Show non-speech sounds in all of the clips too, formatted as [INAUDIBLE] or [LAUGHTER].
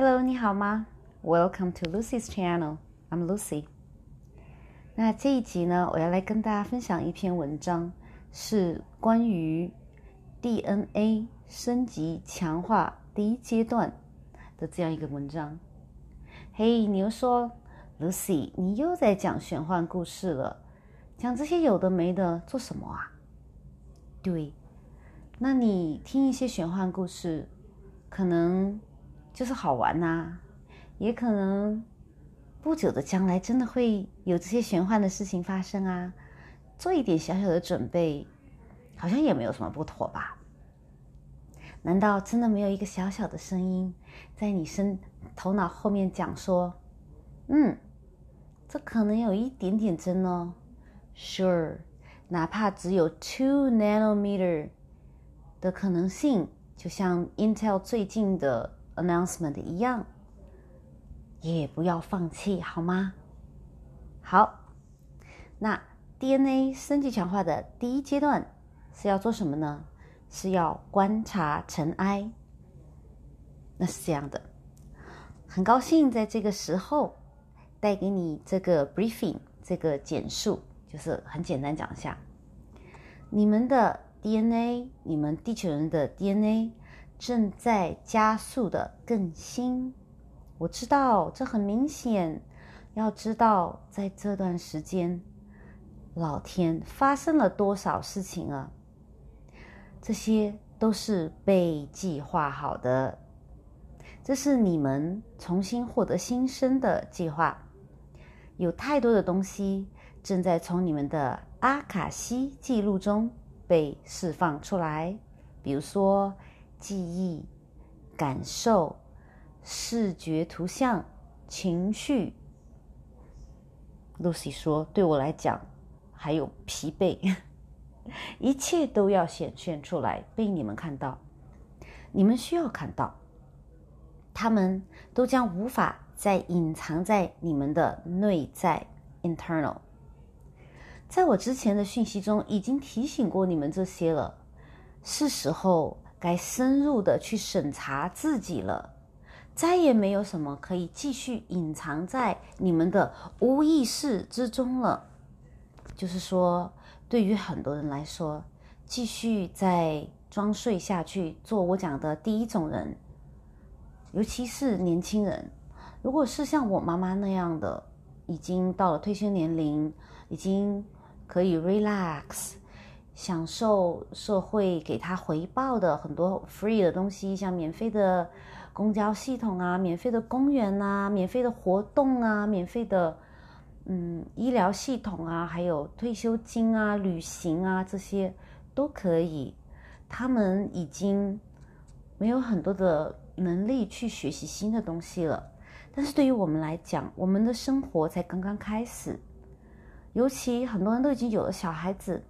Hello，你好吗？Welcome to Lucy's channel. I'm Lucy. 那这一集呢，我要来跟大家分享一篇文章，是关于 DNA 升级强化第一阶段的这样一个文章。嘿，你又说 Lucy，你又在讲玄幻故事了，讲这些有的没的做什么啊？对，那你听一些玄幻故事，可能就是好玩呐、也可能不久的将来真的会有这些玄幻的事情发生啊。做一点小小的准备，好像也没有什么不妥吧？难道真的没有一个小小的声音在你身头脑后面讲说：“嗯，这可能有一点点真哦。”Sure。哪怕只有 two nanometer 的可能性，就像 Intel 最近的 announcement 一样，也不要放弃，好吗？好，那 DNA 升级强化的第一阶段是要做什么呢？是要观察尘埃。那是这样的，很高兴在这个时候带给你这个 briefing，这个简述。就是很简单讲一下，你们的 DNA，你们地球人的 DNA 正在加速的更新。我知道这很明显，要知道在这段时间，老天发生了多少事情啊？这些都是被计划好的，这是你们重新获得新生的计划。有太多的东西。正在从你们的阿卡西记录中被释放出来，比如说记忆、感受、视觉、图像、情绪。Lucy 说：“对我来讲，还有疲惫，[LAUGHS] 一切都要显现出来，被你们看到。你们需要看到，他们都将无法再隐藏在你们的内在 （internal）。”在我之前的讯息中已经提醒过你们这些了，是时候该深入的去审查自己了。再也没有什么可以继续隐藏在你们的无意识之中了。就是说，对于很多人来说，继续再装睡下去，做我讲的第一种人，尤其是年轻人，如果是像我妈妈那样的，已经到了退休年龄，已经。可以 relax，享受社会给他回报的很多 free 的东西，像免费的公交系统啊，免费的公园啊，免费的活动啊，免费的嗯医疗系统啊，还有退休金啊、旅行啊这些都可以。他们已经没有很多的能力去学习新的东西了，但是对于我们来讲，我们的生活才刚刚开始。尤其很多人都已经有了小孩子，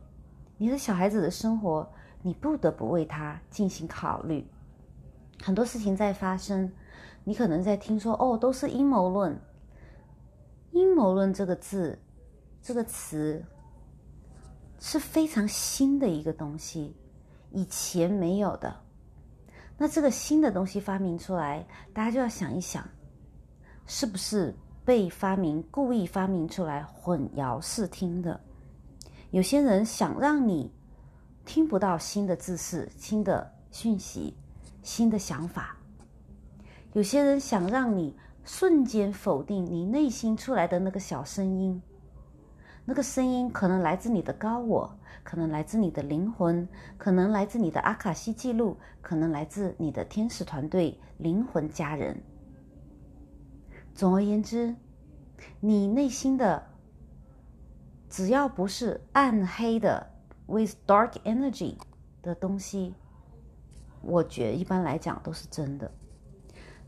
你的小孩子的生活，你不得不为他进行考虑。很多事情在发生，你可能在听说哦，都是阴谋论。阴谋论这个字，这个词是非常新的一个东西，以前没有的。那这个新的东西发明出来，大家就要想一想，是不是？被发明、故意发明出来混淆视听的，有些人想让你听不到新的知识、新的讯息、新的想法；有些人想让你瞬间否定你内心出来的那个小声音。那个声音可能来自你的高我，可能来自你的灵魂，可能来自你的阿卡西记录，可能来自你的天使团队、灵魂家人。总而言之，你内心的只要不是暗黑的 with dark energy 的东西，我觉得一般来讲都是真的。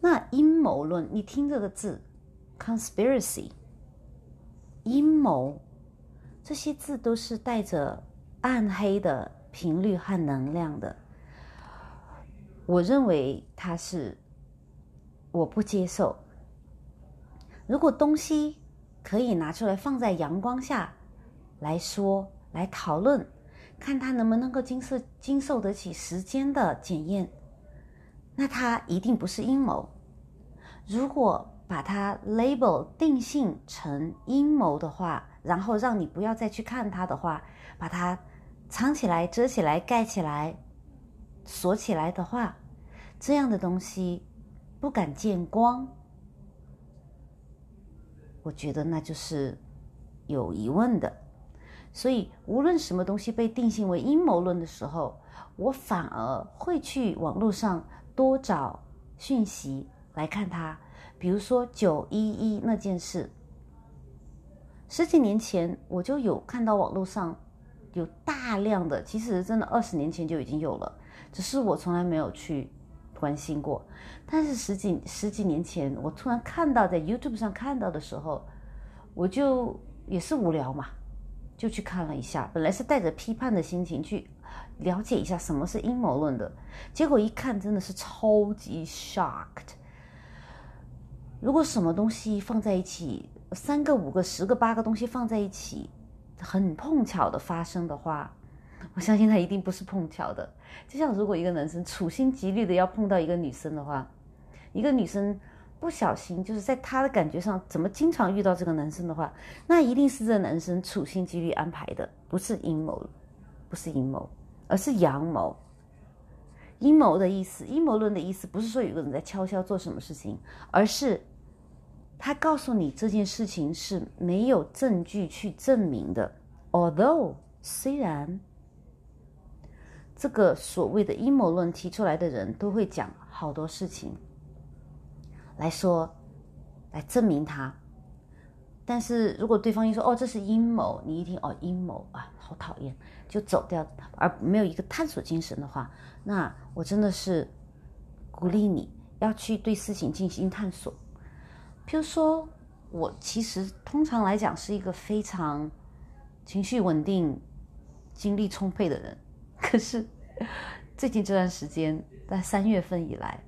那阴谋论，你听这个字，conspiracy，阴谋，这些字都是带着暗黑的频率和能量的。我认为它是，我不接受。如果东西可以拿出来放在阳光下来说、来讨论，看他能不能够经受经受得起时间的检验，那他一定不是阴谋。如果把它 label 定性成阴谋的话，然后让你不要再去看它的话，把它藏起来、遮起来、盖起来、锁起来的话，这样的东西不敢见光，我觉得那就是有疑问的。所以，无论什么东西被定性为阴谋论的时候，我反而会去网络上多找讯息来看它。比如说九一一那件事，十几年前我就有看到网络上有大量的，其实真的二十年前就已经有了，只是我从来没有去关心过。但是十几十几年前，我突然看到在 YouTube 上看到的时候，我就也是无聊嘛，就去看了一下。本来是带着批判的心情去了解一下什么是阴谋论的，结果一看真的是超级 shocked。如果什么东西放在一起，三个、五个、十个、八个东西放在一起，很碰巧的发生的话，[LAUGHS] 我相信它一定不是碰巧的。就像如果一个男生处心积虑的要碰到一个女生的话，一个女生不小心就是在他的感觉上怎么经常遇到这个男生的话，那一定是这男生处心积虑安排的，不是阴谋，不是阴谋，而是阳谋。阴谋的意思，阴谋论的意思，不是说有个人在悄悄做什么事情，而是。他告诉你这件事情是没有证据去证明的，although 虽然这个所谓的阴谋论提出来的人都会讲好多事情来说来证明他，但是如果对方一说哦这是阴谋，你一听哦阴谋啊好讨厌就走掉，而没有一个探索精神的话，那我真的是鼓励你要去对事情进行探索。譬如说，我其实通常来讲是一个非常情绪稳定、精力充沛的人。可是最近这段时间，在三月份以来，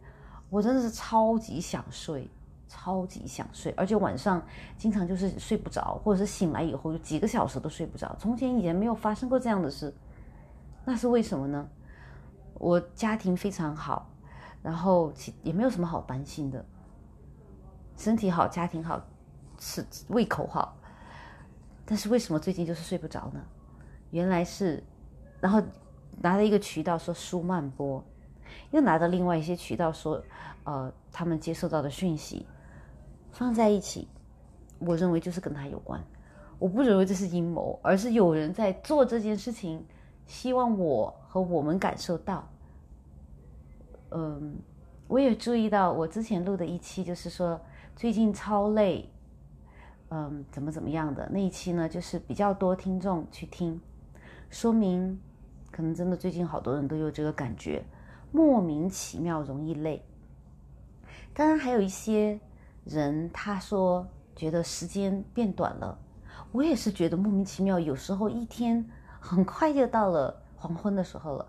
我真的是超级想睡，超级想睡，而且晚上经常就是睡不着，或者是醒来以后就几个小时都睡不着。从前以前没有发生过这样的事，那是为什么呢？我家庭非常好，然后其也没有什么好担心的。身体好，家庭好，吃胃口好，但是为什么最近就是睡不着呢？原来是，然后拿了一个渠道说舒曼波，又拿到另外一些渠道说，呃，他们接受到的讯息放在一起，我认为就是跟他有关。我不认为这是阴谋，而是有人在做这件事情，希望我和我们感受到。嗯，我也注意到我之前录的一期，就是说。最近超累，嗯，怎么怎么样的那一期呢？就是比较多听众去听，说明可能真的最近好多人都有这个感觉，莫名其妙容易累。当然还有一些人他说觉得时间变短了，我也是觉得莫名其妙，有时候一天很快就到了黄昏的时候了，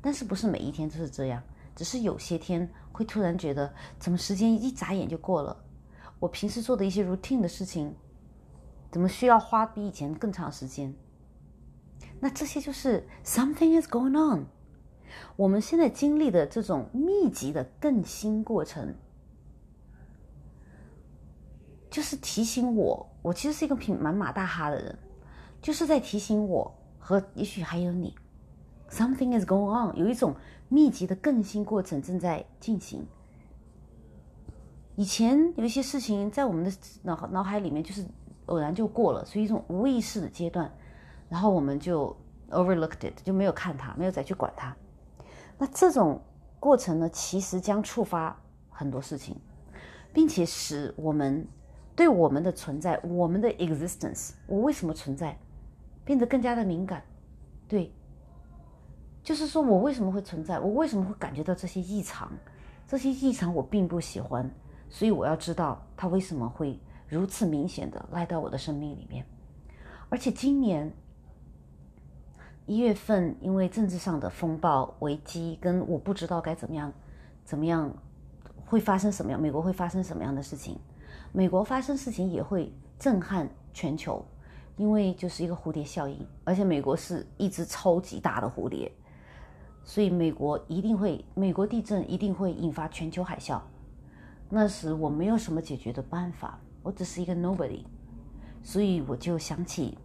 但是不是每一天都是这样，只是有些天会突然觉得怎么时间一眨眼就过了。我平时做的一些 routine 的事情，怎么需要花比以前更长时间？那这些就是 something is going on。我们现在经历的这种密集的更新过程，就是提醒我，我其实是一个挺蛮马大哈的人，就是在提醒我和也许还有你，something is going on，有一种密集的更新过程正在进行。以前有一些事情在我们的脑脑海里面就是偶然就过了，所以一种无意识的阶段，然后我们就 overlooked it，就没有看它，没有再去管它。那这种过程呢，其实将触发很多事情，并且使我们对我们的存在，我们的 existence，我为什么存在，变得更加的敏感。对，就是说我为什么会存在，我为什么会感觉到这些异常，这些异常我并不喜欢。所以我要知道它为什么会如此明显的来到我的生命里面，而且今年一月份因为政治上的风暴危机，跟我不知道该怎么样，怎么样会发生什么样，美国会发生什么样的事情，美国发生事情也会震撼全球，因为就是一个蝴蝶效应，而且美国是一只超级大的蝴蝶，所以美国一定会，美国地震一定会引发全球海啸。那时我没有什么解决的办法，我只是一个 nobody，所以我就想起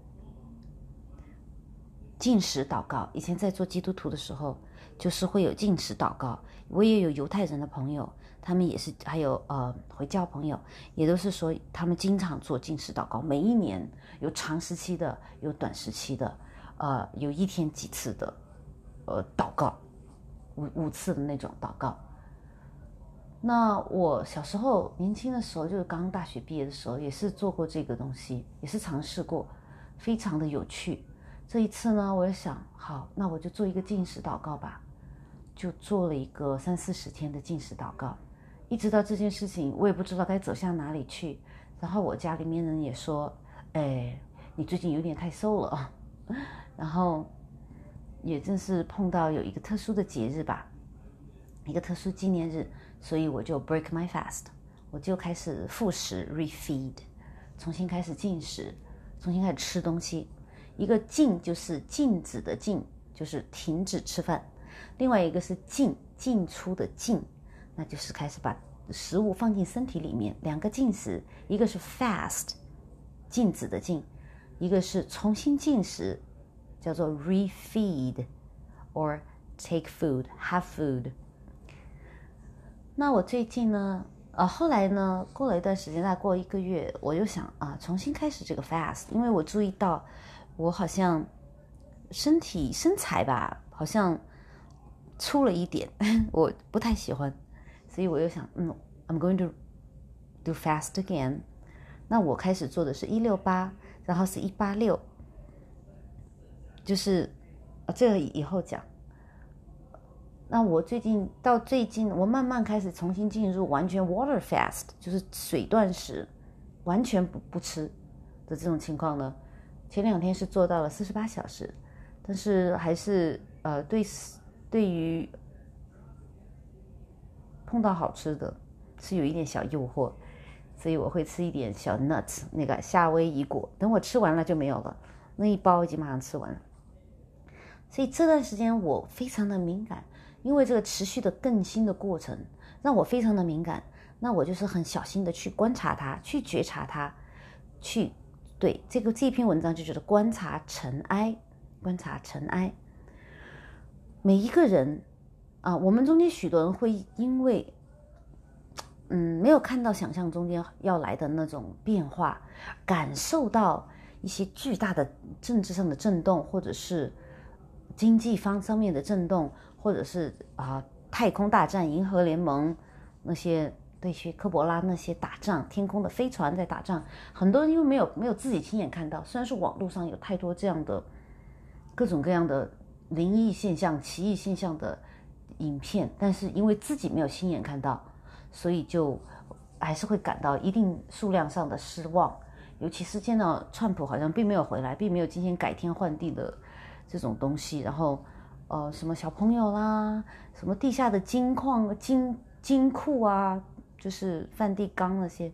进食祷告。以前在做基督徒的时候，就是会有进食祷告。我也有犹太人的朋友，他们也是，还有呃回教朋友，也都是说他们经常做进食祷告。每一年有长时期的，有短时期的，呃，有一天几次的，呃，祷告五五次的那种祷告。那我小时候年轻的时候，就是刚大学毕业的时候，也是做过这个东西，也是尝试过，非常的有趣。这一次呢，我就想，好，那我就做一个进食祷告吧，就做了一个三四十天的进食祷告。一直到这件事情，我也不知道该走向哪里去。然后我家里面人也说，哎，你最近有点太瘦了。[LAUGHS] 然后也正是碰到有一个特殊的节日吧，一个特殊纪念日。所以我就 break my fast，我就开始复食 refeed，重新开始进食，重新开始吃东西。一个禁就是禁止的禁，就是停止吃饭；另外一个是进进出的进，那就是开始把食物放进身体里面。两个进食，一个是 fast，禁止的禁，一个是重新进食，叫做 refeed or take food have food。那我最近呢，呃，后来呢，过了一段时间，再过一个月，我又想啊，重新开始这个 fast，因为我注意到我好像身体身材吧，好像粗了一点，[LAUGHS] 我不太喜欢，所以我又想，嗯，I'm going to do fast again。那我开始做的是一六八，然后是一八六，就是啊，这个以后讲。那我最近到最近，我慢慢开始重新进入完全 water fast，就是水断食，完全不不吃的这种情况呢。前两天是做到了四十八小时，但是还是呃对对于碰到好吃的，是有一点小诱惑，所以我会吃一点小 nuts，那个夏威夷果。等我吃完了就没有了，那一包已经马上吃完了。所以这段时间我非常的敏感。因为这个持续的更新的过程让我非常的敏感，那我就是很小心的去观察它，去觉察它，去对这个这篇文章就觉得观察尘埃，观察尘埃。每一个人啊，我们中间许多人会因为嗯没有看到想象中间要来的那种变化，感受到一些巨大的政治上的震动，或者是经济方方面的震动。或者是啊，太空大战、银河联盟那些那些科博拉那些打仗，天空的飞船在打仗，很多人因为没有没有自己亲眼看到，虽然是网络上有太多这样的各种各样的灵异现象、奇异现象的影片，但是因为自己没有亲眼看到，所以就还是会感到一定数量上的失望。尤其是见到川普好像并没有回来，并没有今天改天换地的这种东西，然后。呃，什么小朋友啦，什么地下的金矿、金金库啊，就是梵蒂冈那些，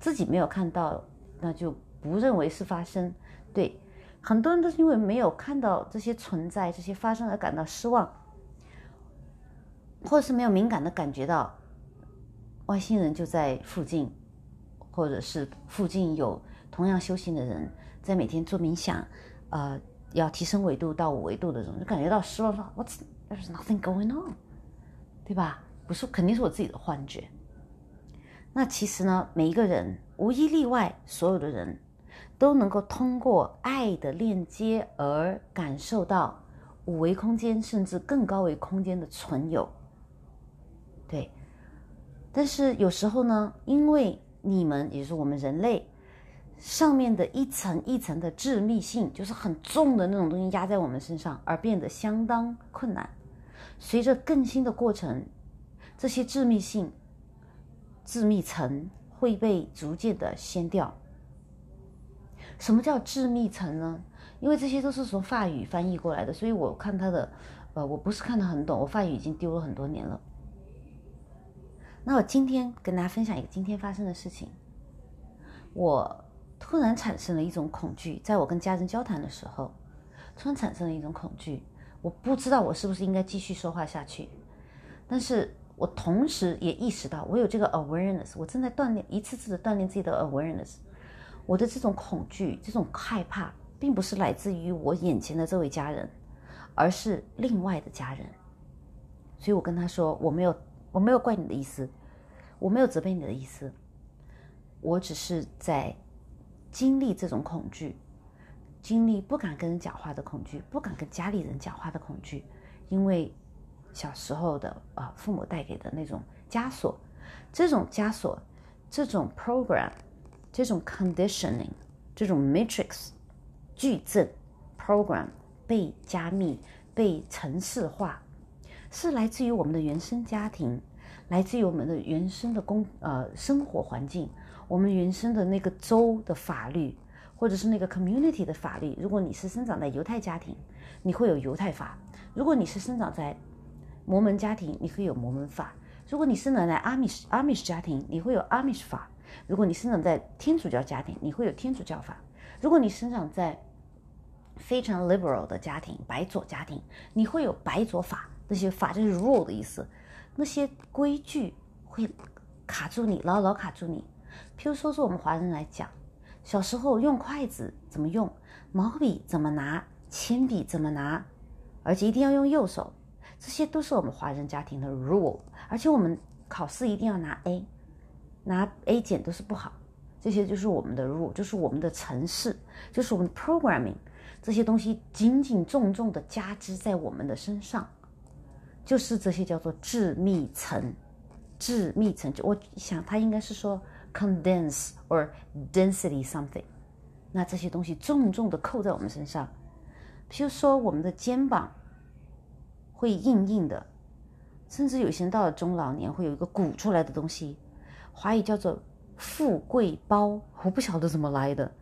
自己没有看到，那就不认为是发生。对，很多人都是因为没有看到这些存在、这些发生而感到失望，或者是没有敏感的感觉到外星人就在附近，或者是附近有同样修行的人在每天做冥想，呃。要提升维度到五维度的人，就感觉到失望，说 What's there's nothing going on，对吧？不是，肯定是我自己的幻觉。那其实呢，每一个人无一例外，所有的人都能够通过爱的链接而感受到五维空间甚至更高维空间的存有。对，但是有时候呢，因为你们，也就是我们人类。上面的一层一层的致密性，就是很重的那种东西压在我们身上，而变得相当困难。随着更新的过程，这些致密性、致密层会被逐渐的掀掉。什么叫致密层呢？因为这些都是从法语翻译过来的，所以我看它的，呃，我不是看得很懂，我法语已经丢了很多年了。那我今天跟大家分享一个今天发生的事情，我。突然产生了一种恐惧，在我跟家人交谈的时候，突然产生了一种恐惧。我不知道我是不是应该继续说话下去，但是我同时也意识到我有这个 awareness，我正在锻炼，一次次的锻炼自己的 awareness。我的这种恐惧、这种害怕，并不是来自于我眼前的这位家人，而是另外的家人。所以我跟他说：“我没有，我没有怪你的意思，我没有责备你的意思，我只是在经历这种恐惧，经历不敢跟人讲话的恐惧，不敢跟家里人讲话的恐惧，因为小时候的啊父母带给的那种枷锁，这种枷锁，这种 program。”这种 conditioning，这种 matrix 矩阵 program 被加密、被程式化，是来自于我们的原生家庭，来自于我们的原生的工呃生活环境，我们原生的那个州的法律，或者是那个 community 的法律。如果你是生长在犹太家庭，你会有犹太法；如果你是生长在摩门家庭，你会有摩门法；如果你生长在阿米什阿米什家庭，你会有阿米什法。如果你生长在天主教家庭，你会有天主教法；如果你生长在非常 liberal 的家庭，白左家庭，你会有白左法。那些法就是 rule 的意思，那些规矩会卡住你，牢牢卡住你。譬如说，是我们华人来讲，小时候用筷子怎么用，毛笔怎么拿，铅笔怎么拿，而且一定要用右手，这些都是我们华人家庭的 rule。而且我们考试一定要拿 A。拿 A 减都是不好，这些就是我们的 rule，就是我们的程式，就是我们 programming，这些东西紧紧重重的加之在我们的身上，就是这些叫做致密层，致密层。就我想他应该是说 condense or density something，那这些东西重重的扣在我们身上，比如说我们的肩膀会硬硬的，甚至有些人到了中老年会有一个鼓出来的东西。华语叫做“富贵包”，我不晓得怎么来的，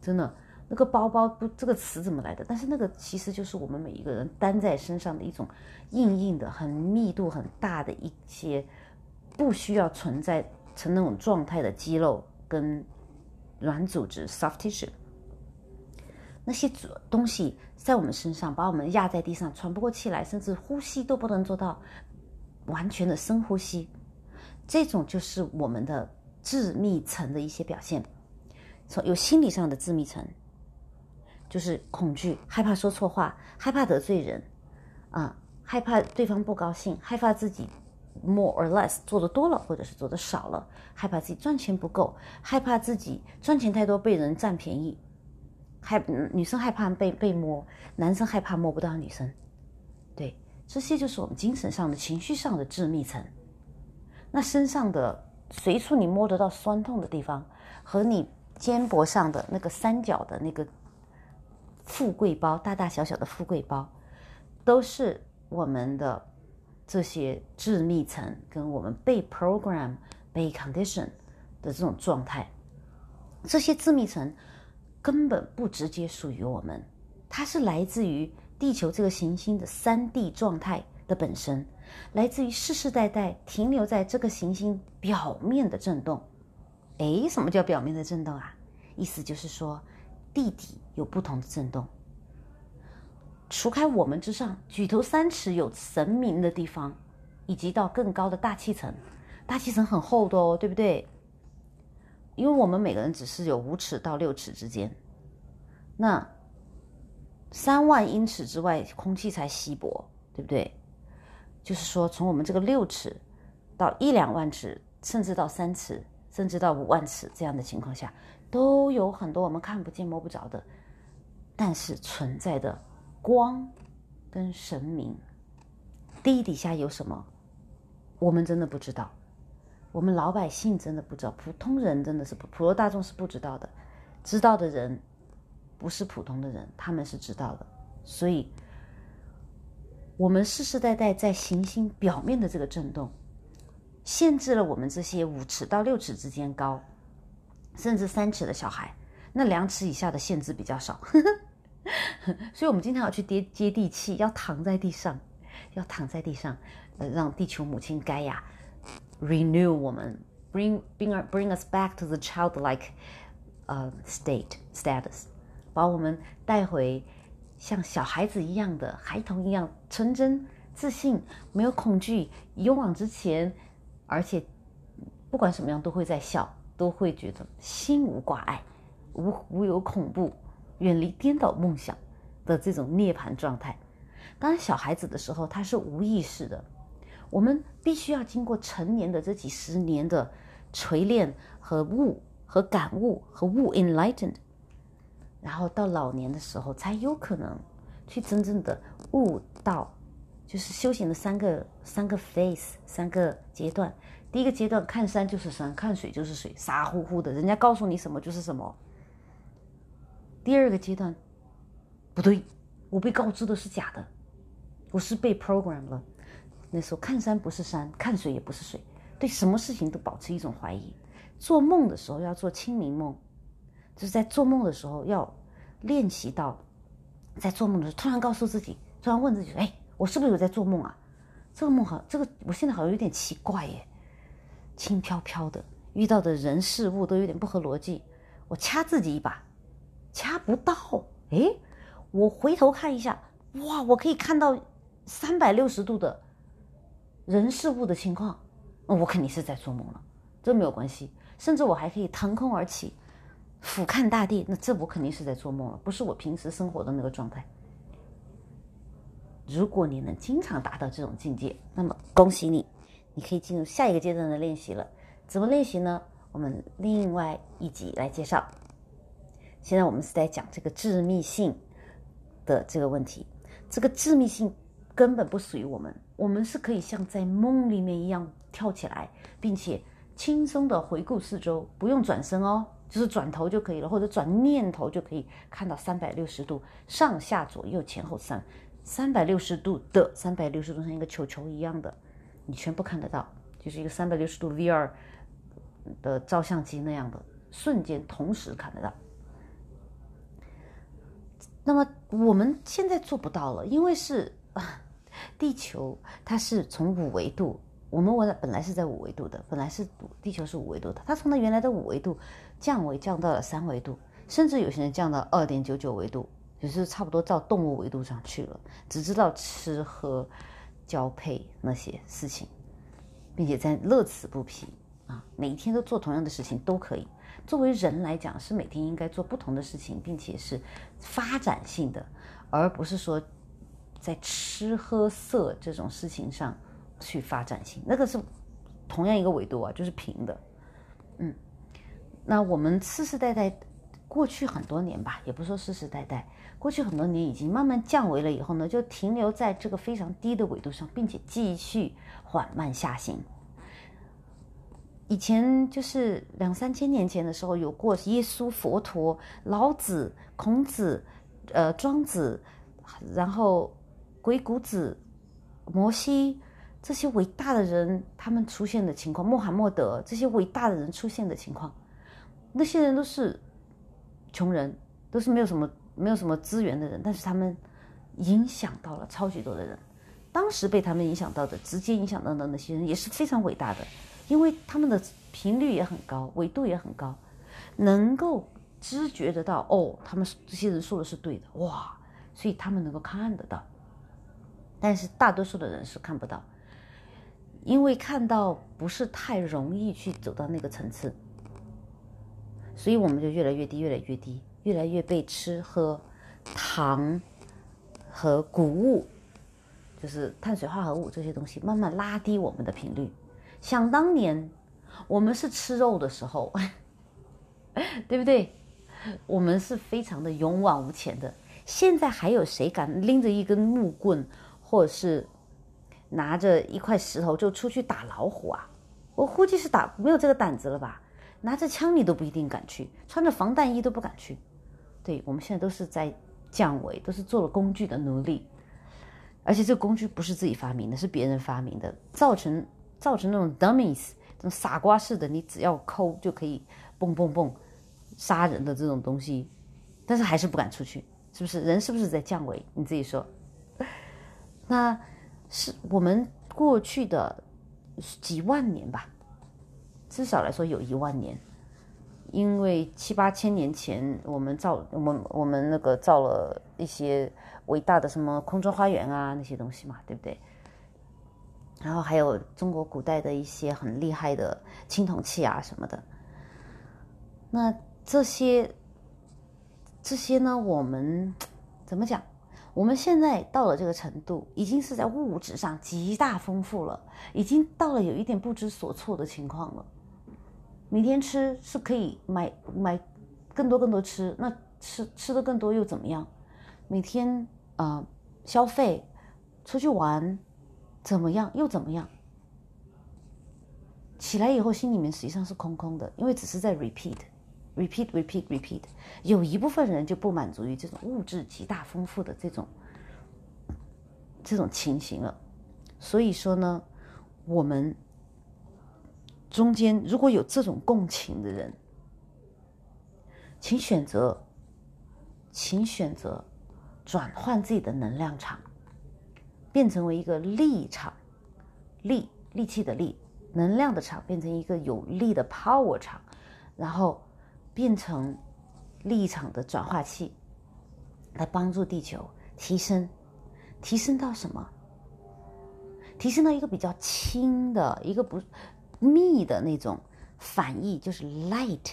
真的那个包包不这个词怎么来的？但是那个其实就是我们每一个人担在身上的一种硬硬的、很密度很大的一些不需要存在成那种状态的肌肉跟软组织 （soft tissue）。那些东西在我们身上把我们压在地上，喘不过气来，甚至呼吸都不能做到完全的深呼吸。这种就是我们的致密层的一些表现，从有心理上的致密层，就是恐惧、害怕说错话、害怕得罪人，啊，害怕对方不高兴，害怕自己 more or less 做的多了或者是做的少了，害怕自己赚钱不够，害怕自己赚钱太多被人占便宜，害女生害怕被被摸，男生害怕摸不到女生，对，这些就是我们精神上的、情绪上的致密层。那身上的随处你摸得到酸痛的地方，和你肩膊上的那个三角的那个富贵包，大大小小的富贵包，都是我们的这些致密层跟我们被 program、被 condition 的这种状态。这些致密层根本不直接属于我们，它是来自于地球这个行星的三 D 状态的本身。来自于世世代代停留在这个行星表面的震动，哎，什么叫表面的震动啊？意思就是说，地底有不同的震动。除开我们之上，举头三尺有神明的地方，以及到更高的大气层，大气层很厚的哦，对不对？因为我们每个人只是有五尺到六尺之间，那三万英尺之外，空气才稀薄，对不对？就是说，从我们这个六尺到一两万尺，甚至到三尺，甚至到五万尺这样的情况下，都有很多我们看不见、摸不着的，但是存在的光跟神明。地底下有什么？我们真的不知道，我们老百姓真的不知道，普通人真的是普罗大众是不知道的。知道的人不是普通的人，他们是知道的，所以。我们世世代代在行星表面的这个震动，限制了我们这些五尺到六尺之间高，甚至三尺的小孩。那两尺以下的限制比较少，[LAUGHS] 所以我们经常要去接接地气，要躺在地上，要躺在地上，让地球母亲盖亚 renew 我们，bring bring bring us back to the childlike 呃 state status，把我们带回。像小孩子一样的孩童一样纯真自信，没有恐惧，勇往直前，而且不管什么样都会在笑，都会觉得心无挂碍，无无有恐怖，远离颠倒梦想的这种涅槃状态。当，小孩子的时候他是无意识的，我们必须要经过成年的这几十年的锤炼和悟和感悟和悟 enlightened，然后到老年的时候才有可能去真正的悟到。就是修行的三个三个 phase 三个阶段，第一个阶段看山就是山，看水就是水，傻乎乎的，人家告诉你什么就是什么。第二个阶段，不对，我被告知的是假的，我是被 program 了。那时候看山不是山，看水也不是水，对什么事情都保持一种怀疑。做梦的时候要做清明梦，就是在做梦的时候要练习到，在做梦的时候突然告诉自己，突然问自己，哎。我是不是有在做梦啊？这个梦好，这个我现在好像有点奇怪耶，轻飘飘的，遇到的人事物都有点不合逻辑。我掐自己一把，掐不到。哎，我回头看一下，哇，我可以看到三百六十度的人事物的情况。那我肯定是在做梦了，这没有关系。甚至我还可以腾空而起，俯瞰大地。那这我肯定是在做梦了，不是我平时生活的那个状态。如果你能经常达到这种境界，那么恭喜你，你可以进入下一个阶段的练习了。怎么练习呢？我们另外一集来介绍。现在我们是在讲这个致密性的这个问题。这个致密性根本不属于我们，我们是可以像在梦里面一样跳起来，并且轻松的回顾四周，不用转身哦，就是转头就可以了，或者转念头就可以看到三百六十度上下左右前后三。三百六十度的，三百六十度像一个球球一样的，你全部看得到，就是一个三百六十度 VR 的照相机那样的，瞬间同时看得到。那么我们现在做不到了，因为是啊，地球它是从五维度，我们本来本来是在五维度的，本来是地球是五维度的，它从它原来的五维度降维降到了三维度，甚至有些人降到二点九九维度。就是差不多到动物维度上去了，只知道吃喝、交配那些事情，并且在乐此不疲啊，每一天都做同样的事情都可以。作为人来讲，是每天应该做不同的事情，并且是发展性的，而不是说在吃喝色这种事情上去发展性。那个是同样一个维度啊，就是平的。嗯，那我们世世代代过去很多年吧，也不说世世代代。过去很多年已经慢慢降维了，以后呢，就停留在这个非常低的纬度上，并且继续缓慢下行。以前就是两三千年前的时候，有过耶稣、佛陀、老子、孔子、呃庄子，然后鬼谷子、摩西这些伟大的人他们出现的情况，穆罕默德这些伟大的人出现的情况，那些人都是穷人，都是没有什么。没有什么资源的人，但是他们影响到了超级多的人。当时被他们影响到的，直接影响到的那些人也是非常伟大的，因为他们的频率也很高，纬度也很高，能够知觉得到哦，他们这些人说的是对的，哇，所以他们能够看得到。但是大多数的人是看不到，因为看到不是太容易去走到那个层次，所以我们就越来越低，越来越低。越来越被吃喝、糖和谷物，就是碳水化合物这些东西，慢慢拉低我们的频率。想当年，我们是吃肉的时候，[LAUGHS] 对不对？我们是非常的勇往无前的。现在还有谁敢拎着一根木棍，或者是拿着一块石头就出去打老虎啊？我估计是打没有这个胆子了吧？拿着枪你都不一定敢去，穿着防弹衣都不敢去。对，我们现在都是在降维，都是做了工具的奴隶，而且这个工具不是自己发明的，是别人发明的，造成造成那种 dummies，这种傻瓜式的，你只要抠就可以蹦蹦蹦杀人的这种东西，但是还是不敢出去，是不是？人是不是在降维？你自己说。那是我们过去的几万年吧，至少来说有一万年。因为七八千年前，我们造我们我们那个造了一些伟大的什么空中花园啊那些东西嘛，对不对？然后还有中国古代的一些很厉害的青铜器啊什么的。那这些这些呢，我们怎么讲？我们现在到了这个程度，已经是在物质上极大丰富了，已经到了有一点不知所措的情况了。每天吃是可以买买更多更多吃，那吃吃的更多又怎么样？每天啊消费出去玩怎么样又怎么样？起来以后心里面实际上是空空的，因为只是在 repeat。Repeat repeat repeat，有一部分人就不满足于这种物质极大丰富的这种这种情形了，所以说呢，我们中间如果有这种共情的人，请选择，请选择转换自己的能量场，变成为一个力场，力力气的力，能量的场，变成一个有力的 power 场，然后。变成立场的转化器，来帮助地球提升，提升到什么？提升到一个比较轻的一个不密的那种反义，就是 light。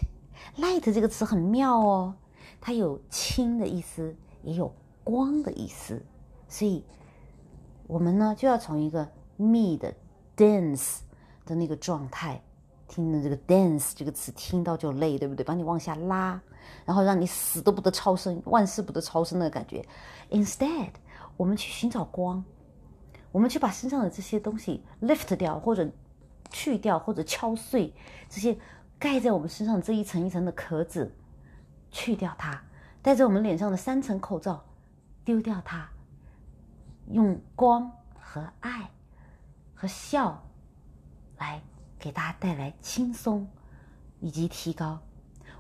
light 这个词很妙哦，它有轻的意思，也有光的意思。所以，我们呢就要从一个密的 dense 的那个状态。听的这个 dance 这个词听到就累，对不对？把你往下拉，然后让你死都不得超生，万事不得超生的感觉。Instead，我们去寻找光，我们去把身上的这些东西 lift 掉，或者去掉，或者敲碎这些盖在我们身上这一层一层的壳子，去掉它，戴在我们脸上的三层口罩，丢掉它，用光和爱和笑来。给大家带来轻松以及提高。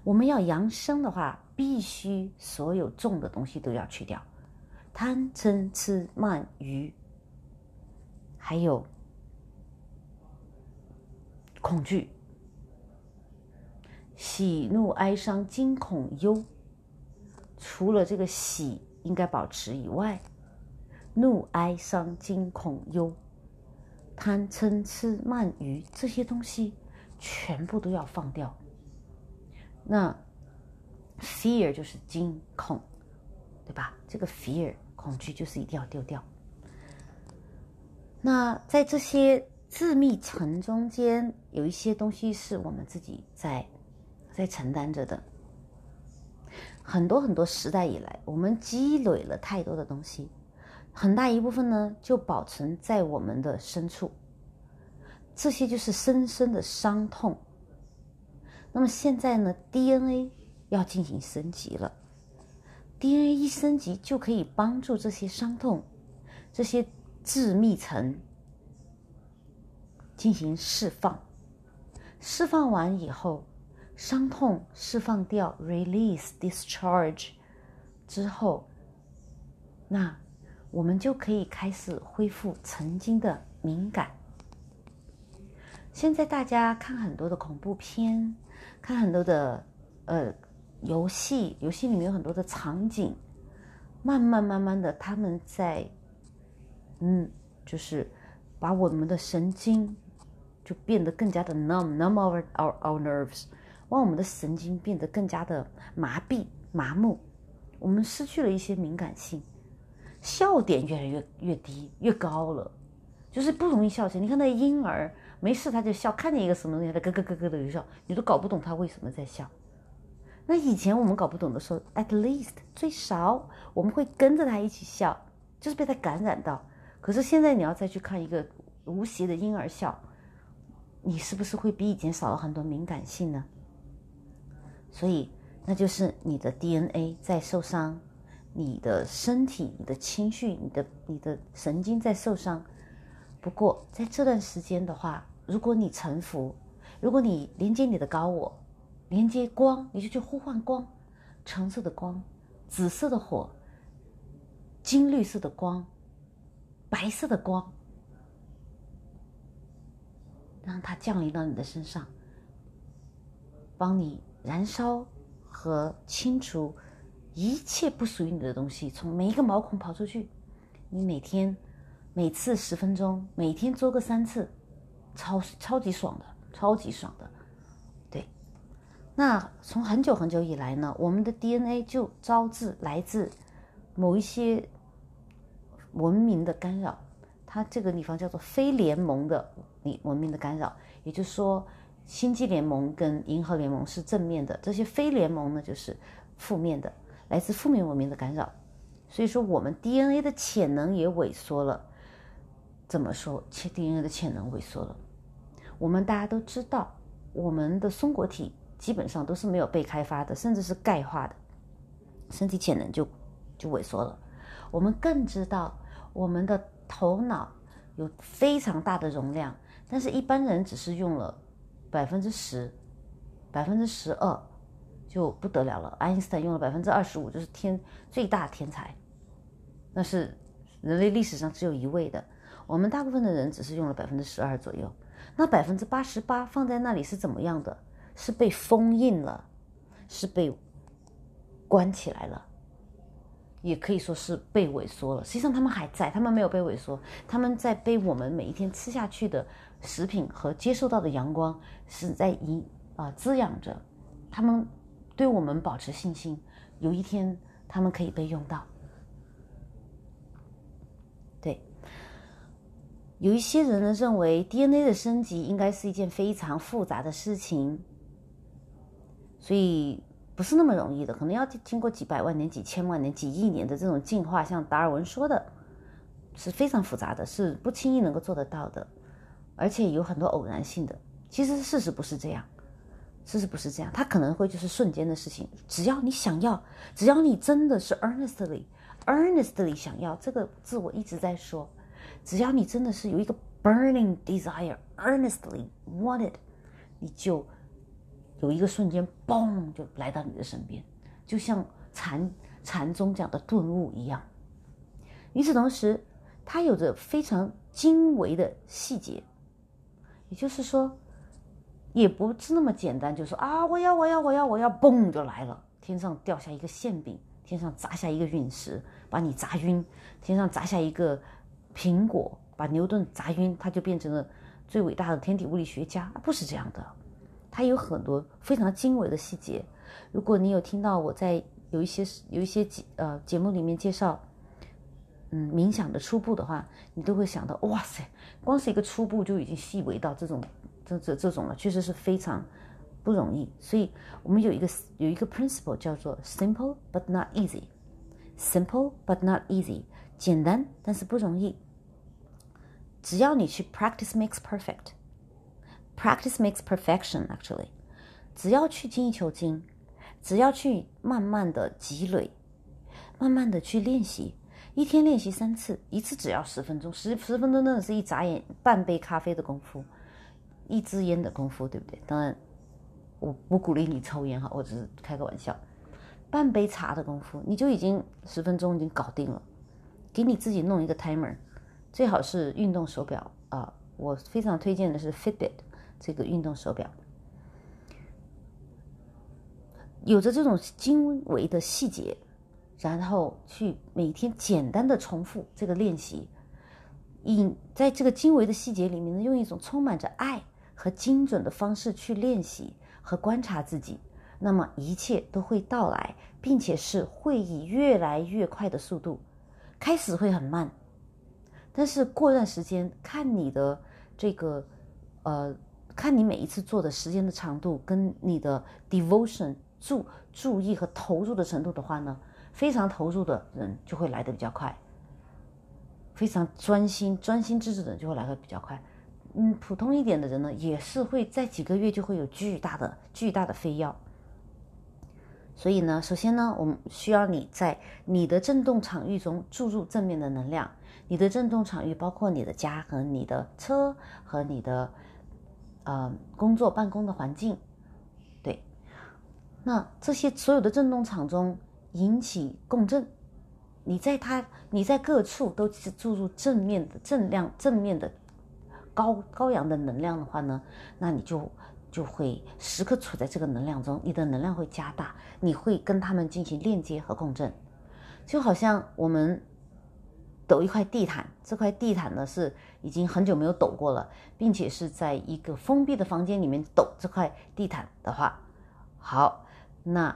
我们要扬升的话，必须所有重的东西都要去掉，贪嗔痴慢疑，还有恐惧、喜怒哀伤惊恐忧。除了这个喜应该保持以外，怒哀伤惊恐忧。贪嗔痴慢疑这些东西全部都要放掉。那 fear 就是惊恐，对吧？这个 fear 恐惧就是一定要丢掉。那在这些自密层中间，有一些东西是我们自己在在承担着的。很多很多时代以来，我们积累了太多的东西。很大一部分呢，就保存在我们的深处，这些就是深深的伤痛。那么现在呢，DNA 要进行升级了，DNA 一升级就可以帮助这些伤痛、这些致密层进行释放。释放完以后，伤痛释放掉，release discharge 之后，那。我们就可以开始恢复曾经的敏感。现在大家看很多的恐怖片，看很多的呃游戏，游戏里面有很多的场景，慢慢慢慢的，他们在嗯，就是把我们的神经就变得更加的 numb，numb our our our nerves，让我们的神经变得更加的麻痹、麻木，我们失去了一些敏感性。笑点越来越越低越高了，就是不容易笑起来。你看那婴儿没事他就笑，看见一个什么东西他咯咯咯咯的就笑，你都搞不懂他为什么在笑。那以前我们搞不懂的时候，at least 最少我们会跟着他一起笑，就是被他感染到。可是现在你要再去看一个无邪的婴儿笑，你是不是会比以前少了很多敏感性呢？所以那就是你的 DNA 在受伤。你的身体、你的情绪、你的、你的神经在受伤。不过在这段时间的话，如果你臣服，如果你连接你的高我，连接光，你就去呼唤光，橙色的光、紫色的火、金绿色的光、白色的光，让它降临到你的身上，帮你燃烧和清除。一切不属于你的东西，从每一个毛孔跑出去。你每天每次十分钟，每天做个三次，超超级爽的，超级爽的。对，那从很久很久以来呢，我们的 DNA 就招致来自某一些文明的干扰。它这个地方叫做非联盟的你文明的干扰，也就是说，星际联盟跟银河联盟是正面的，这些非联盟呢就是负面的，来自负面文明的干扰。所以说，我们 DNA 的潜能也萎缩了。怎么说？其 DNA 的潜能萎缩了。我们大家都知道，我们的松果体基本上都是没有被开发的，甚至是钙化的，身体潜能就就萎缩了。我们更知道，我们的头脑有非常大的容量，但是一般人只是用了百分之十、百分之十二就不得了了。爱因斯坦用了百分之二十五，就是天最大天才。那是人类历史上只有一位的。我们大部分的人只是用了百分之十二左右，那百分之八十八放在那里是怎么样的？是被封印了，是被关起来了，也可以说是被萎缩了。实际上他们还在，他们没有被萎缩，他们在被我们每一天吃下去的食品和接受到的阳光是在营啊滋养着，他们对我们保持信心，有一天他们可以被用到。对有一些人呢认为 DNA 的升级应该是一件非常复杂的事情，所以不是那么容易的，可能要经过几百万年、几千万年、几亿年的这种进化。像达尔文说的，是非常复杂的，是不轻易能够做得到的，而且有很多偶然性的。其实事实不是这样，事实不是这样，它可能会就是瞬间的事情。只要你想要，只要你真的是 earnestly，earnestly 想要，这个字我一直在说。只要你真的是有一个 burning desire, earnestly wanted，你就有一个瞬间，嘣，就来到你的身边，就像禅禅宗讲的顿悟一样。与此同时，它有着非常精微的细节，也就是说，也不是那么简单，就说啊，我要，我要，我要，我要，嘣就来了，天上掉下一个馅饼，天上砸下一个陨石，把你砸晕，天上砸下一个。苹果把牛顿砸晕，他就变成了最伟大的天体物理学家？不是这样的，他有很多非常精微的细节。如果你有听到我在有一些有一些节呃节目里面介绍，嗯，冥想的初步的话，你都会想到，哇塞，光是一个初步就已经细微到这种这这这种了，确实是非常不容易。所以我们有一个有一个 principle 叫做 simple but not easy，simple but not easy，简单但是不容易。只要你去 practice makes perfect，practice makes perfection actually，只要去精益求精，只要去慢慢的积累，慢慢的去练习，一天练习三次，一次只要十分钟，十十分钟真的是一眨眼半杯咖啡的功夫，一支烟的功夫，对不对？当然，我不鼓励你抽烟哈，我只是开个玩笑，半杯茶的功夫，你就已经十分钟已经搞定了，给你自己弄一个 timer。最好是运动手表啊！我非常推荐的是 Fitbit 这个运动手表，有着这种精微的细节，然后去每天简单的重复这个练习，以在这个精微的细节里面呢，用一种充满着爱和精准的方式去练习和观察自己，那么一切都会到来，并且是会以越来越快的速度，开始会很慢。但是过段时间，看你的这个，呃，看你每一次做的时间的长度，跟你的 devotion 注注意和投入的程度的话呢，非常投入的人就会来的比较快，非常专心专心致志的人就会来的比较快，嗯，普通一点的人呢，也是会在几个月就会有巨大的巨大的飞跃。所以呢，首先呢，我们需要你在你的振动场域中注入正面的能量。你的振动场域包括你的家和你的车和你的呃工作办公的环境，对，那这些所有的振动场中引起共振，你在它你在各处都注入正面的正量正面的高高扬的能量的话呢，那你就就会时刻处在这个能量中，你的能量会加大，你会跟他们进行链接和共振，就好像我们。抖一块地毯，这块地毯呢是已经很久没有抖过了，并且是在一个封闭的房间里面抖这块地毯的话，好，那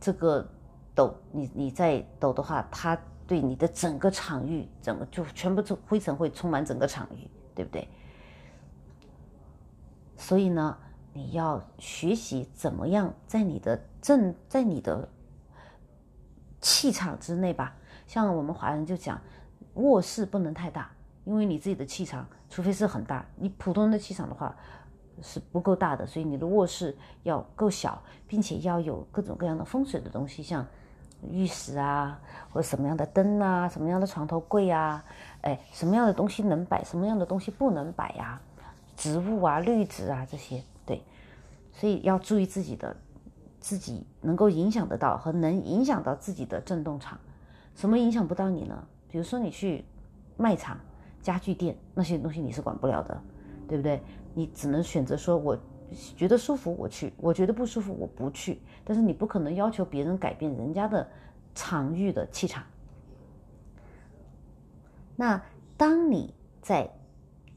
这个抖你你在抖的话，它对你的整个场域，整个就全部灰尘会充满整个场域，对不对？所以呢，你要学习怎么样在你的正在你的气场之内吧。像我们华人就讲，卧室不能太大，因为你自己的气场，除非是很大，你普通的气场的话是不够大的，所以你的卧室要够小，并且要有各种各样的风水的东西，像玉石啊，或者什么样的灯啊，什么样的床头柜啊，哎，什么样的东西能摆，什么样的东西不能摆呀？植物啊，绿植啊，这些对，所以要注意自己的，自己能够影响得到和能影响到自己的振动场。什么影响不到你呢？比如说你去卖场、家具店那些东西你是管不了的，对不对？你只能选择说，我觉得舒服我去，我觉得不舒服我不去。但是你不可能要求别人改变人家的场域的气场。那当你在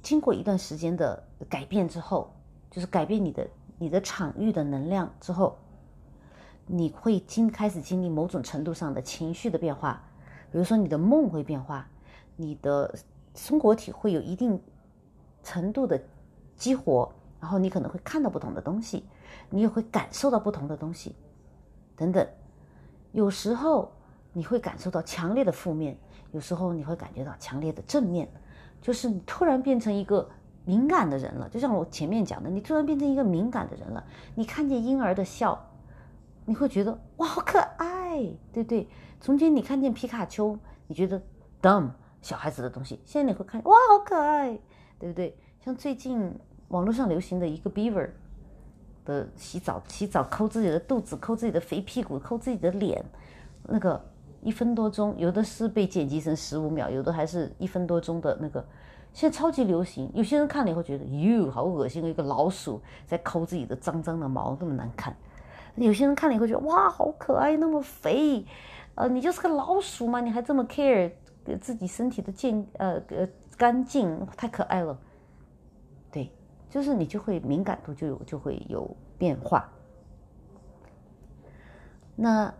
经过一段时间的改变之后，就是改变你的你的场域的能量之后，你会经开始经历某种程度上的情绪的变化。比如说，你的梦会变化，你的生活体会有一定程度的激活，然后你可能会看到不同的东西，你也会感受到不同的东西，等等。有时候你会感受到强烈的负面，有时候你会感觉到强烈的正面，就是你突然变成一个敏感的人了。就像我前面讲的，你突然变成一个敏感的人了。你看见婴儿的笑，你会觉得哇，好可爱，对不对？从前你看见皮卡丘，你觉得 dumb 小孩子的东西，现在你会看哇，好可爱，对不对？像最近网络上流行的一个 beaver 的洗澡，洗澡抠自己的肚子，抠自己的肥屁股，抠自己的脸，那个一分多钟，有的是被剪辑成十五秒，有的还是一分多钟的那个，现在超级流行。有些人看了以后觉得哟，好恶心，一个老鼠在抠自己的脏脏的毛，那么难看。有些人看了以后觉得哇，好可爱，那么肥。呃，你就是个老鼠嘛，你还这么 care 自己身体的健呃呃干净，太可爱了。就是你就会敏感度就有就会有变化。那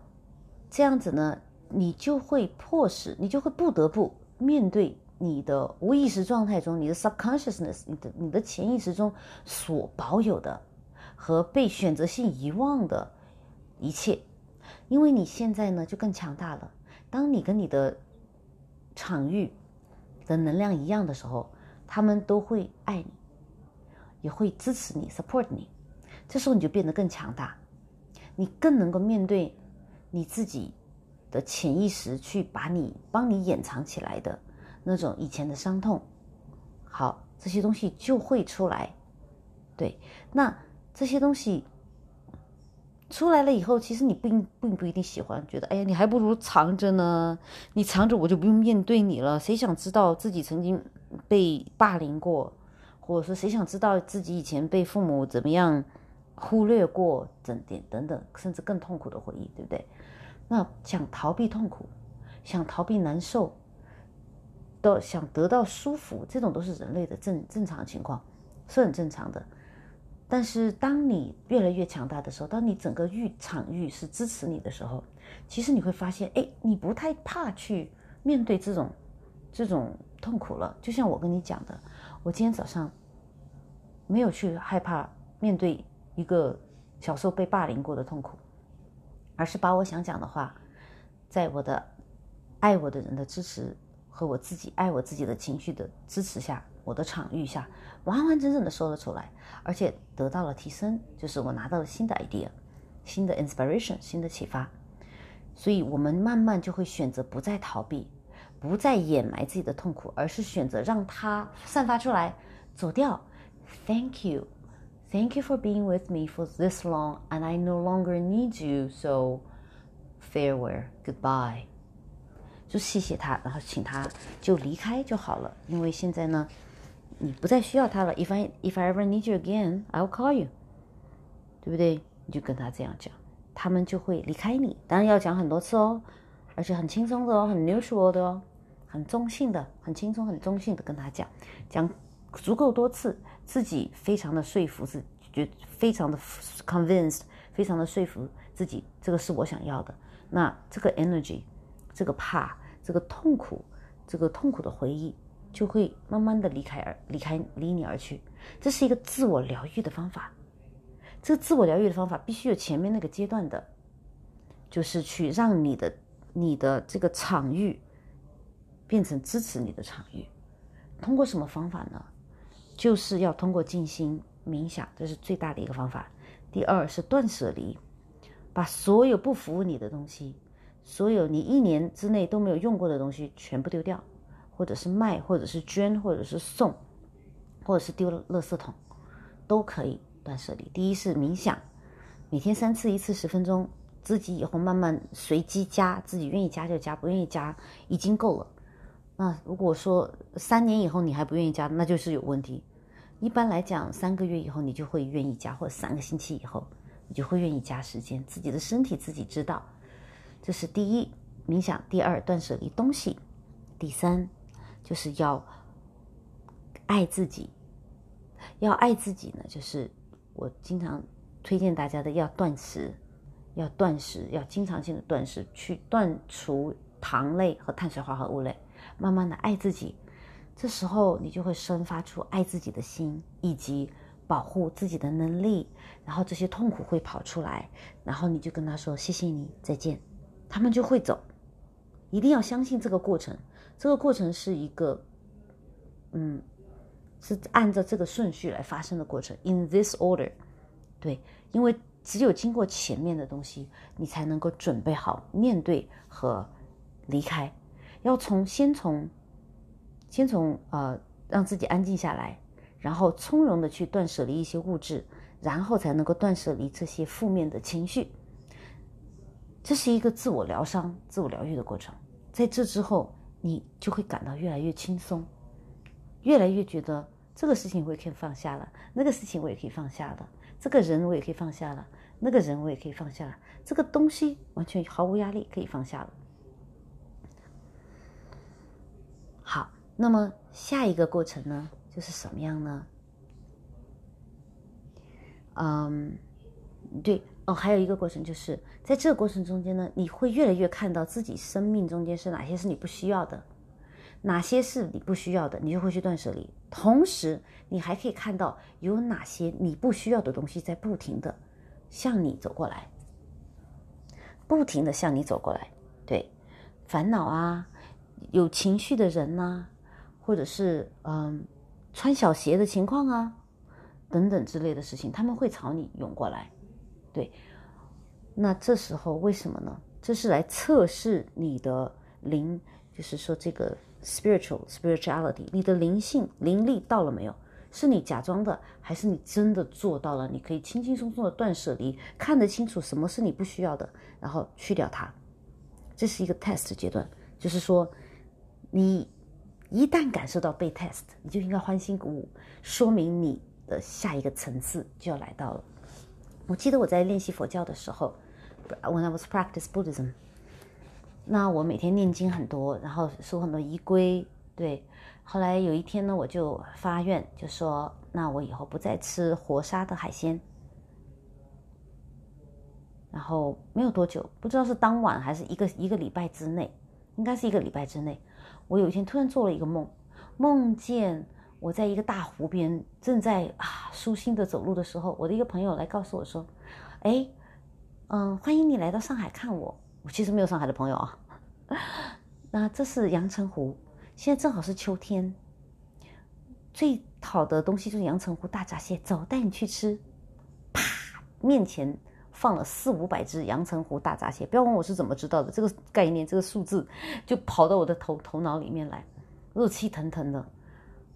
这样子呢，你就会迫使你就会不得不面对你的无意识状态中，你的 subconsciousness，你的你的潜意识中所保有的和被选择性遗忘的一切。因为你现在呢就更强大了。当你跟你的场域的能量一样的时候，他们都会爱你，也会支持你，support 你。这时候你就变得更强大，你更能够面对你自己的潜意识，去把你帮你掩藏起来的那种以前的伤痛。好，这些东西就会出来。对，那这些东西。出来了以后，其实你并并不一定喜欢，觉得哎呀，你还不如藏着呢。你藏着，我就不用面对你了。谁想知道自己曾经被霸凌过，我说谁想知道自己以前被父母怎么样忽略过，等点等等，甚至更痛苦的回忆，对不对？那想逃避痛苦，想逃避难受，都想得到舒服，这种都是人类的正正常情况，是很正常的。但是，当你越来越强大的时候，当你整个域场域是支持你的时候，其实你会发现，哎，你不太怕去面对这种这种痛苦了。就像我跟你讲的，我今天早上没有去害怕面对一个小时候被霸凌过的痛苦，而是把我想讲的话，在我的爱我的人的支持和我自己爱我自己的情绪的支持下，我的场域下。完完整整的说了出来，而且得到了提升，就是我拿到了新的 idea，新的 inspiration，新的启发。所以，我们慢慢就会选择不再逃避，不再掩埋自己的痛苦，而是选择让它散发出来，走掉。Thank you, thank you for being with me for this long, and I no longer need you. So, farewell, goodbye. 就谢谢他，然后请他就离开就好了。因为现在呢。你不再需要他了。If I if I ever need you again, I'll call you，对不对？你就跟他这样讲，他们就会离开你。当然要讲很多次哦，而且很轻松的哦，很 neutral 的哦。 很中性的、很轻松、很中性的跟他讲，讲足够多次， 自己非常的说服自己，非常的 convinced，非常的说服自己，这个是我想要的。那这个 energy，这个怕，这个痛苦，这个痛苦的回忆，就会慢慢的离开而离开离你而去。这是一个自我疗愈的方法。这个自我疗愈的方法必须有前面那个阶段的，就是去让你的你的这个场域。变成支持你的场域，通过什么方法呢？就是要通过静心冥想，这是最大的一个方法。第二是断舍离，把所有不服务你的东西，所有你一年之内都没有用过的东西全部丢掉，或者是卖，或者是捐，或者是送，或者是丢了垃圾桶，都可以断舍离。第一是冥想，每天三次，一次十分钟，自己以后慢慢随机加，自己愿意加就加，不愿意加已经够了。那如果说三年以后你还不愿意加，那就是有问题。一般来讲，三个月以后你就会愿意加，或者三个星期以后你就会愿意加时间。自己的身体自己知道。这是第一，冥想；第二，断舍离东西；第三，就是要爱自己。要爱自己呢，就是我经常推荐大家的，要断食，要断食，要经常性的断食，去断除糖类和碳水化合物类。慢慢的爱自己，这时候你就会生发出爱自己的心，以及保护自己的能力。然后这些痛苦会跑出来，然后你就跟他说：“谢谢你，再见。”他们就会走。一定要相信这个过程，这个过程是一个，嗯，是按照这个顺序来发生的过程。In this order，对，因为只有经过前面的东西，你才能够准备好面对和离开。要从先从，先从呃让自己安静下来，然后从容的去断舍离一些物质，然后才能够断舍离这些负面的情绪。这是一个自我疗伤、自我疗愈的过程。在这之后，你就会感到越来越轻松，越来越觉得这个事情我也可以放下了，那个事情我也可以放下了，这个人我也可以放下了，那个人我也可以放下了，这个东西完全毫无压力可以放下了。好，那么下一个过程呢，就是什么样呢？嗯，对哦，还有一个过程，就是在这个过程中间呢，你会越来越看到自己生命中间是哪些是你不需要的，哪些是你不需要的，你就会去断舍离。同时，你还可以看到有哪些你不需要的东西在不停的向你走过来，不停的向你走过来。对，烦恼啊。有情绪的人呐，或者是嗯穿小鞋的情况啊，等等之类的事情，他们会朝你涌过来。对，那这时候为什么呢？这是来测试你的灵，就是说这个 spiritual spirituality，你的灵性灵力到了没有？是你假装的，还是你真的做到了？你可以轻轻松松的断舍离，看得清楚什么是你不需要的，然后去掉它。这是一个 test 阶段，就是说。你一旦感受到被 test，你就应该欢欣鼓舞，说明你的下一个层次就要来到了。我记得我在练习佛教的时候，when I was practice Buddhism，那我每天念经很多，然后说很多仪规，对。后来有一天呢，我就发愿，就说那我以后不再吃活杀的海鲜。然后没有多久，不知道是当晚还是一个一个礼拜之内，应该是一个礼拜之内。我有一天突然做了一个梦，梦见我在一个大湖边，正在啊舒心的走路的时候，我的一个朋友来告诉我说：“哎，嗯，欢迎你来到上海看我。”我其实没有上海的朋友啊。[LAUGHS] 那这是阳澄湖，现在正好是秋天，最好的东西就是阳澄湖大闸蟹，走，带你去吃。啪，面前。放了四五百只阳澄湖大闸蟹，不要问我是怎么知道的，这个概念，这个数字就跑到我的头头脑里面来，热气腾腾的，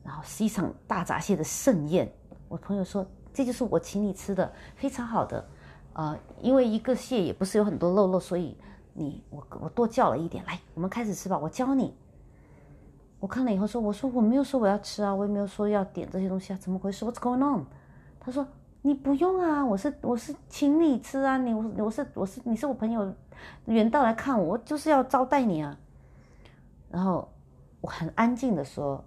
然后是一场大闸蟹的盛宴。我朋友说，这就是我请你吃的，非常好的，呃，因为一个蟹也不是有很多肉肉，所以你我我多叫了一点，来，我们开始吃吧，我教你。我看了以后说，我说我没有说我要吃啊，我也没有说要点这些东西啊，怎么回事？What's going on？他说。你不用啊，我是我是请你吃啊，你我我是我是你是我朋友，远道来看我，我就是要招待你啊。然后我很安静的说，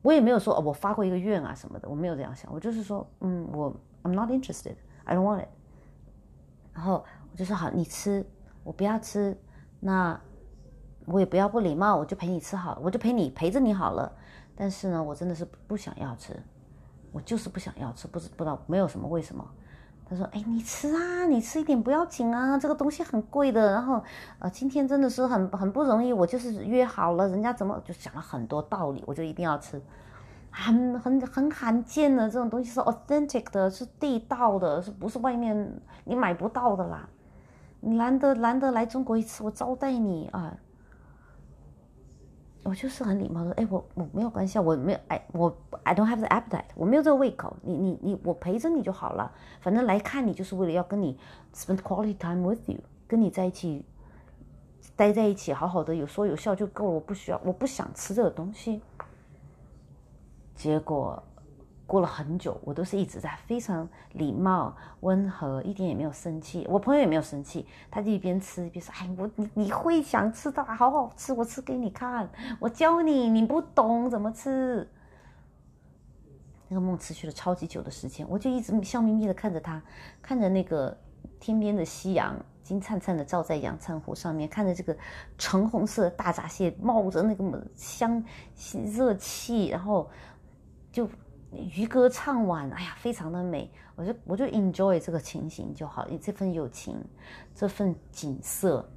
我也没有说哦，我发过一个愿啊什么的，我没有这样想，我就是说，嗯，我 I'm not interested, I don't want it。然后我就说好，你吃，我不要吃，那我也不要不礼貌，我就陪你吃好了，我就陪你陪着你好了。但是呢，我真的是不想要吃，我就是不想要吃，不知不知道没有什么为什么。他说：“哎，你吃啊，你吃一点不要紧啊，这个东西很贵的。然后，呃，今天真的是很很不容易，我就是约好了，人家怎么就讲了很多道理，我就一定要吃，很很很罕见的这种东西是 authentic 的，是地道的，是不是外面你买不到的啦？你难得难得来中国一次，我招待你啊。”我就是很礼貌的，哎，我我没有关系啊，我没有，哎，我 I don't have the appetite，我没有这个胃口，你你你，我陪着你就好了，反正来看你就是为了要跟你 spend quality time with you，跟你在一起，待在一起，好好的有说有笑就够了，我不需要，我不想吃这个东西，结果。过了很久，我都是一直在非常礼貌、温和，一点也没有生气。我朋友也没有生气，他就一边吃一边说：“哎，我你你会想吃的，好好吃，我吃给你看，我教你，你不懂怎么吃。”那个梦持续了超级久的时间，我就一直笑眯眯的看着他，看着那个天边的夕阳金灿灿的照在阳澄湖上面，看着这个橙红色的大闸蟹冒着那个香热气，然后就。渔歌唱完，哎呀，非常的美，我就我就 enjoy 这个情形就好，这份友情，这份景色，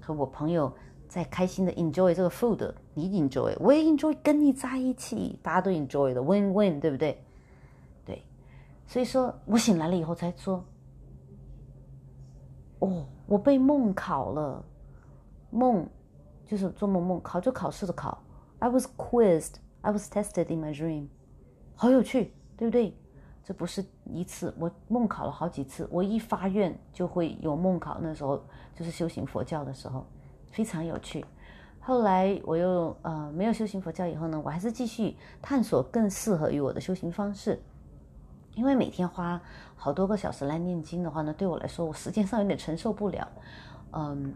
和我朋友在开心的 enjoy 这个 food，你 enjoy，我也 enjoy 跟你在一起，大家都 enjoy 的 win win，对不对？对，所以说我醒来了以后才说，哦，我被梦考了，梦就是做梦梦考就考试的考，I was quizzed, I was tested in my dream。好有趣，对不对？这不是一次，我梦考了好几次。我一发愿就会有梦考，那时候就是修行佛教的时候，非常有趣。后来我又呃没有修行佛教以后呢，我还是继续探索更适合于我的修行方式。因为每天花好多个小时来念经的话呢，对我来说我时间上有点承受不了。嗯，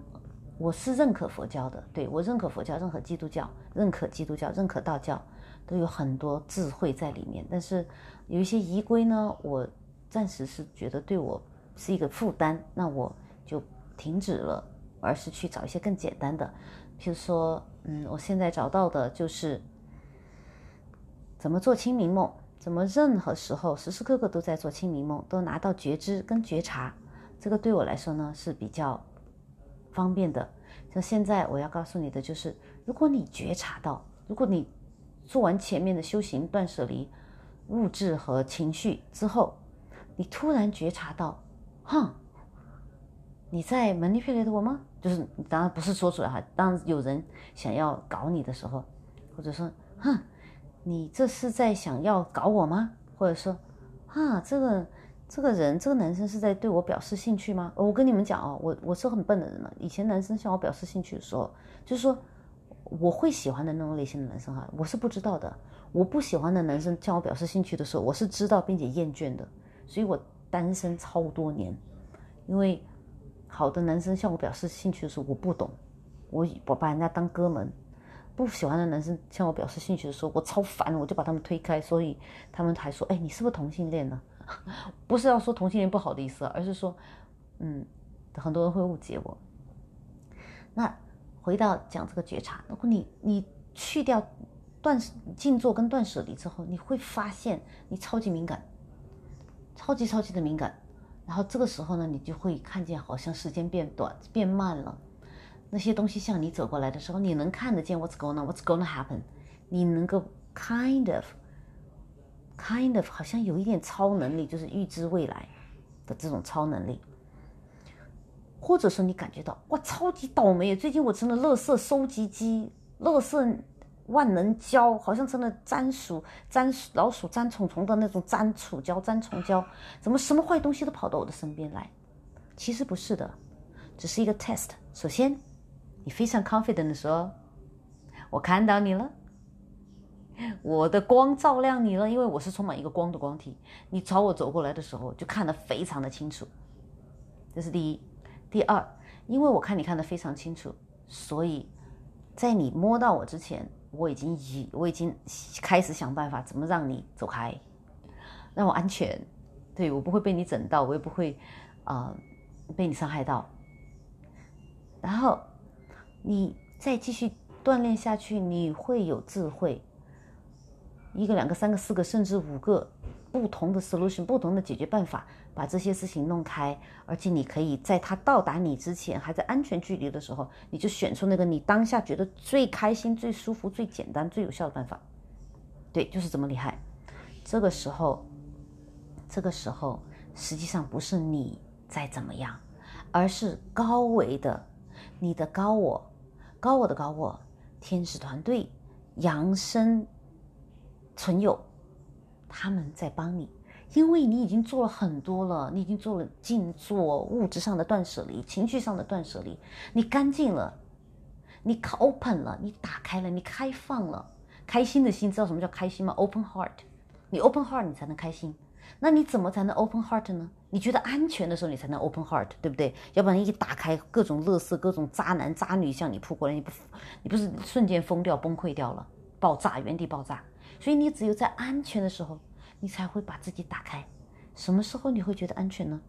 我是认可佛教的，对我认可佛教，认可基督教，认可基督教，认可道教。都有很多智慧在里面，但是有一些仪规呢，我暂时是觉得对我是一个负担，那我就停止了，而是去找一些更简单的，譬如说，嗯，我现在找到的就是怎么做清明梦，怎么任何时候时时刻刻都在做清明梦，都拿到觉知跟觉察，这个对我来说呢是比较方便的。像现在我要告诉你的就是，如果你觉察到，如果你做完前面的修行断舍离物质和情绪之后，你突然觉察到，哼，你在 manipulate 我吗？就是当然不是说出来哈，当有人想要搞你的时候，或者说，哼，你这是在想要搞我吗？或者说，啊，这个这个人这个男生是在对我表示兴趣吗？我跟你们讲哦，我我是很笨的人了。以前男生向我表示兴趣的时候，就是说。我会喜欢的那种类型的男生哈，我是不知道的。我不喜欢的男生向我表示兴趣的时候，我是知道并且厌倦的。所以我单身超多年，因为好的男生向我表示兴趣的时候，我不懂，我我把人家当哥们。不喜欢的男生向我表示兴趣的时候，我超烦，我就把他们推开。所以他们还说：“哎，你是不是同性恋呢？” [LAUGHS] 不是要说同性恋不好的意思，而是说，嗯，很多人会误解我。那。回到讲这个觉察，如果你你去掉断静坐跟断舍离之后，你会发现你超级敏感，超级超级的敏感。然后这个时候呢，你就会看见好像时间变短变慢了，那些东西向你走过来的时候，你能看得见 what's going on，what's going to happen，你能够 kind of kind of 好像有一点超能力，就是预知未来的这种超能力。或者说你感觉到哇，超级倒霉！最近我成了垃圾收集机，垃圾万能胶，好像成了粘鼠、粘鼠老鼠、粘虫虫的那种粘鼠胶、粘虫胶，怎么什么坏东西都跑到我的身边来？其实不是的，只是一个 test。首先，你非常 confident 的说：“我看到你了，我的光照亮你了，因为我是充满一个光的光体。你朝我走过来的时候，就看得非常的清楚。这是第一。”第二，因为我看你看得非常清楚，所以在你摸到我之前，我已经已我已经开始想办法怎么让你走开，让我安全，对我不会被你整到，我也不会啊被你伤害到。然后你再继续锻炼下去，你会有智慧。一个、两个、三个、四个，甚至五个不同的 solution，不同的解决办法，把这些事情弄开，而且你可以在他到达你之前，还在安全距离的时候，你就选出那个你当下觉得最开心、最舒服、最简单、最有效的办法。对，就是这么厉害。这个时候，这个时候实际上不是你在怎么样，而是高维的。你的高我，高我的高我，天使团队，扬升，存有，他们在帮你，因为你已经做了很多了，你已经做了静坐，物质上的断舍离，情绪上的断舍离，你干净了，你 open 了，你打开了，你开放了，开心的心，知道什么叫开心吗？Open heart，你 open heart，你才能开心。那你怎么才能 open heart 呢？你觉得安全的时候，你才能 open heart，对不对？要不然一打开，各种乐色、各种渣男渣女向你扑过来，你不，你不是瞬间疯掉、崩溃掉了，爆炸，原地爆炸。所以你只有在安全的时候，你才会把自己打开。什么时候你会觉得安全呢？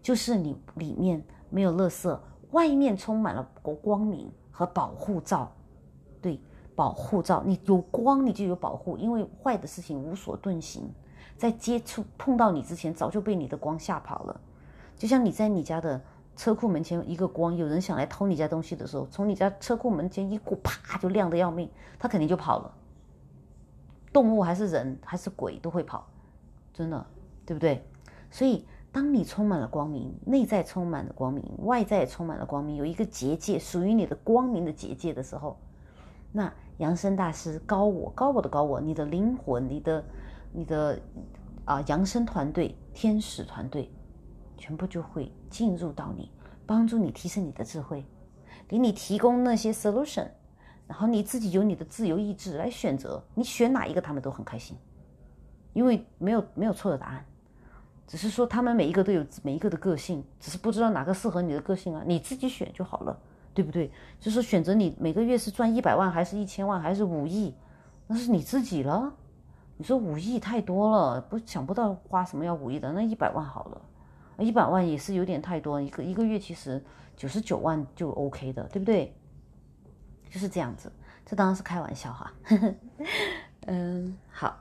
就是你里面没有乐色，外面充满了光明和保护罩。对，保护罩，你有光，你就有保护，因为坏的事情无所遁形。在接触碰到你之前，早就被你的光吓跑了。就像你在你家的车库门前一个光，有人想来偷你家东西的时候，从你家车库门前一过，啪就亮得要命，他肯定就跑了。动物还是人还是鬼都会跑，真的，对不对？所以，当你充满了光明，内在充满了光明，外在也充满了光明，有一个结界属于你的光明的结界的时候，那扬声大师高我高我的高我，你的灵魂，你的。你的啊，扬声团队、天使团队，全部就会进入到你，帮助你提升你的智慧，给你提供那些 solution，然后你自己有你的自由意志来选择，你选哪一个他们都很开心，因为没有没有错的答案，只是说他们每一个都有每一个的个性，只是不知道哪个适合你的个性啊，你自己选就好了，对不对？就是选择你每个月是赚一百万还是一千万还是五亿，那是你自己了。你说五亿太多了，不想不到花什么要五亿的，那一百万好了，一百万也是有点太多，一个一个月其实九十九万就 OK 的，对不对？就是这样子，这当然是开玩笑哈。[LAUGHS] 嗯，好，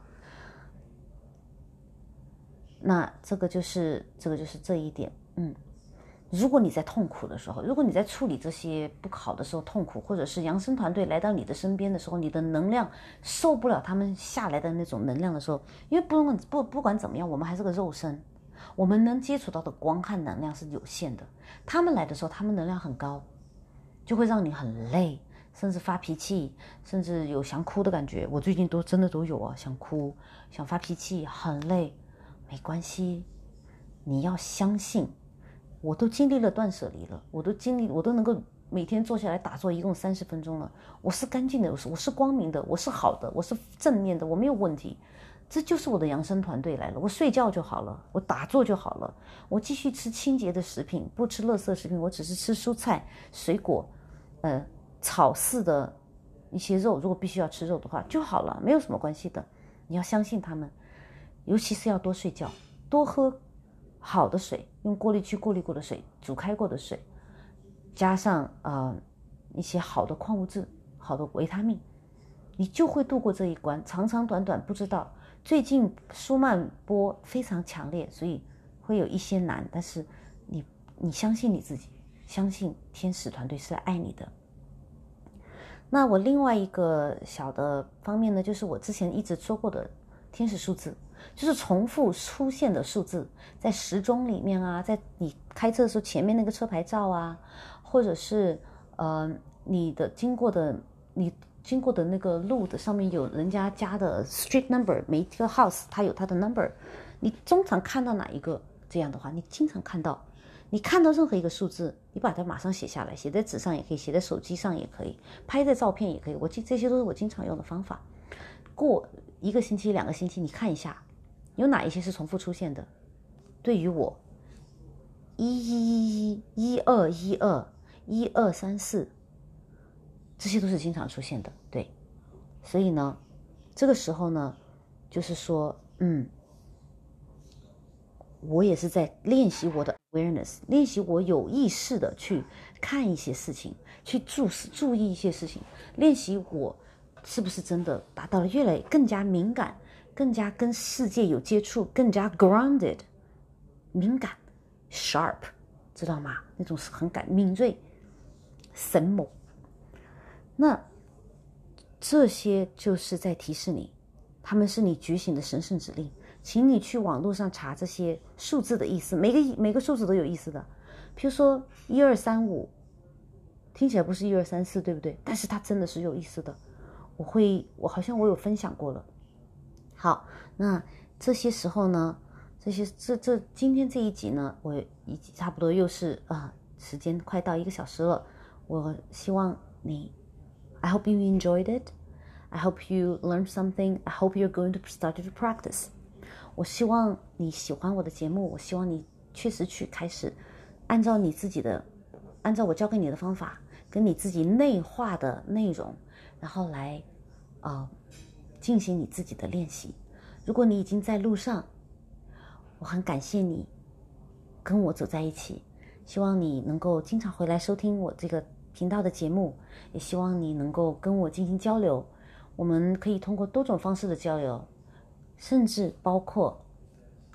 那这个就是这个就是这一点，嗯。如果你在痛苦的时候，如果你在处理这些不好的时候痛苦，或者是扬声团队来到你的身边的时候，你的能量受不了他们下来的那种能量的时候，因为不管不不管怎么样，我们还是个肉身，我们能接触到的光和能量是有限的。他们来的时候，他们能量很高，就会让你很累，甚至发脾气，甚至有想哭的感觉。我最近都真的都有啊，想哭，想发脾气，很累，没关系，你要相信。我都经历了断舍离了，我都经历，我都能够每天坐下来打坐，一共三十分钟了。我是干净的，我是光明的，我是好的，我是正面的，我没有问题。这就是我的养生团队来了。我睡觉就好了，我打坐就好了，我继续吃清洁的食品，不吃垃圾食品，我只是吃蔬菜、水果，呃，草饲的一些肉。如果必须要吃肉的话就好了，没有什么关系的。你要相信他们，尤其是要多睡觉，多喝。好的水，用过滤器过滤过的水，煮开过的水，加上呃一些好的矿物质、好的维他命，你就会度过这一关。长长短短不知道。最近舒曼波非常强烈，所以会有一些难。但是你你相信你自己，相信天使团队是爱你的。那我另外一个小的方面呢，就是我之前一直说过的天使数字。就是重复出现的数字，在时钟里面啊，在你开车的时候前面那个车牌照啊，或者是呃你的经过的你经过的那个路的上面有人家家的 street number，每一个 house 它有它的 number，你经常看到哪一个这样的话，你经常看到，你看到任何一个数字，你把它马上写下来，写在纸上也可以，写在手机上也可以，拍在照片也可以，我这这些都是我经常用的方法。过一个星期、两个星期，你看一下。有哪一些是重复出现的？对于我，一一一一一二一二一二三四，这些都是经常出现的。对，所以呢，这个时候呢，就是说，嗯，我也是在练习我的 awareness，练习我有意识的去看一些事情，去注视注意一些事情，练习我是不是真的达到了越来更加敏感，更加跟世界有接触，更加 grounded，敏感，sharp，知道吗？那种是很感敏锐、神猛。那这些就是在提示你，他们是你觉醒的神圣指令。请你去网络上查这些数字的意思，每个每个数字都有意思的。比如说一二三五，听起来不是一二三四，对不对？但是它真的是有意思的。我会，我好像我有分享过了。好，那这些时候呢，这些这这今天这一集呢，我已经差不多又是啊，时间快到一个小时了。我希望你，I hope you enjoyed it. I hope you learned something. I hope you're going to start to practice. 我希望你喜欢我的节目，我希望你确实去开始按照你自己的，按照我教给你的方法，跟你自己内化的内容，然后来啊进行你自己的练习。如果你已经在路上，我很感谢你跟我走在一起，希望你能够经常回来收听我这个频道的节目，也希望你能够跟我进行交流。我们可以通过多种方式的交流。甚至包括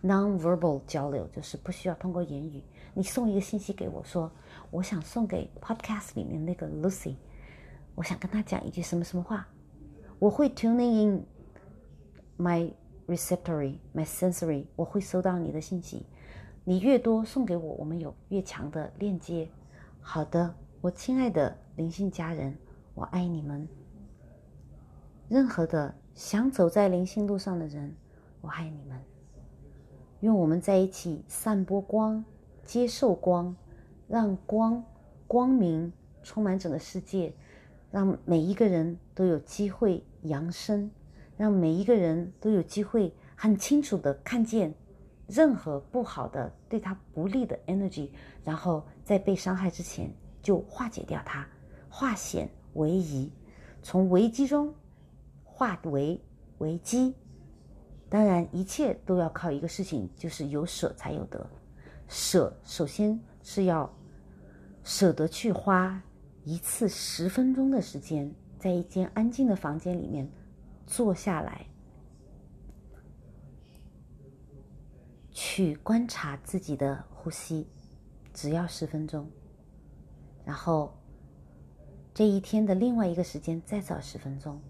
non-verbal 交流，就是不需要通过言语。你送一个信息给我，说我想送给 podcast 里面那个 Lucy，我想跟她讲一句什么什么话，我会 tuning in my receptory, my sensory，我会收到你的信息。你越多送给我，我们有越强的链接。好的，我亲爱的灵性家人，我爱你们。任何的。想走在灵性路上的人，我爱你们。愿我们在一起散播光，接受光，让光光明充满整个世界，让每一个人都有机会扬升，让每一个人都有机会很清楚的看见任何不好的、对他不利的 energy，然后在被伤害之前就化解掉它，化险为夷，从危机中。化为为机，当然一切都要靠一个事情，就是有舍才有得。舍首先是要舍得去花一次十分钟的时间，在一间安静的房间里面坐下来，去观察自己的呼吸，只要十分钟。然后这一天的另外一个时间再找十分钟。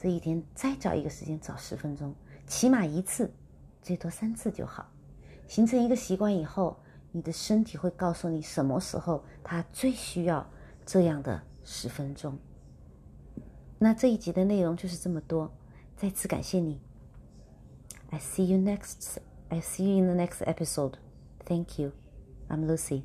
这一天再找一个时间找十分钟，起码一次，最多三次就好。形成一个习惯以后，你的身体会告诉你什么时候它最需要这样的十分钟。那这一集的内容就是这么多，再次感谢你。I see you next. I see you in the next episode. Thank you. I'm Lucy.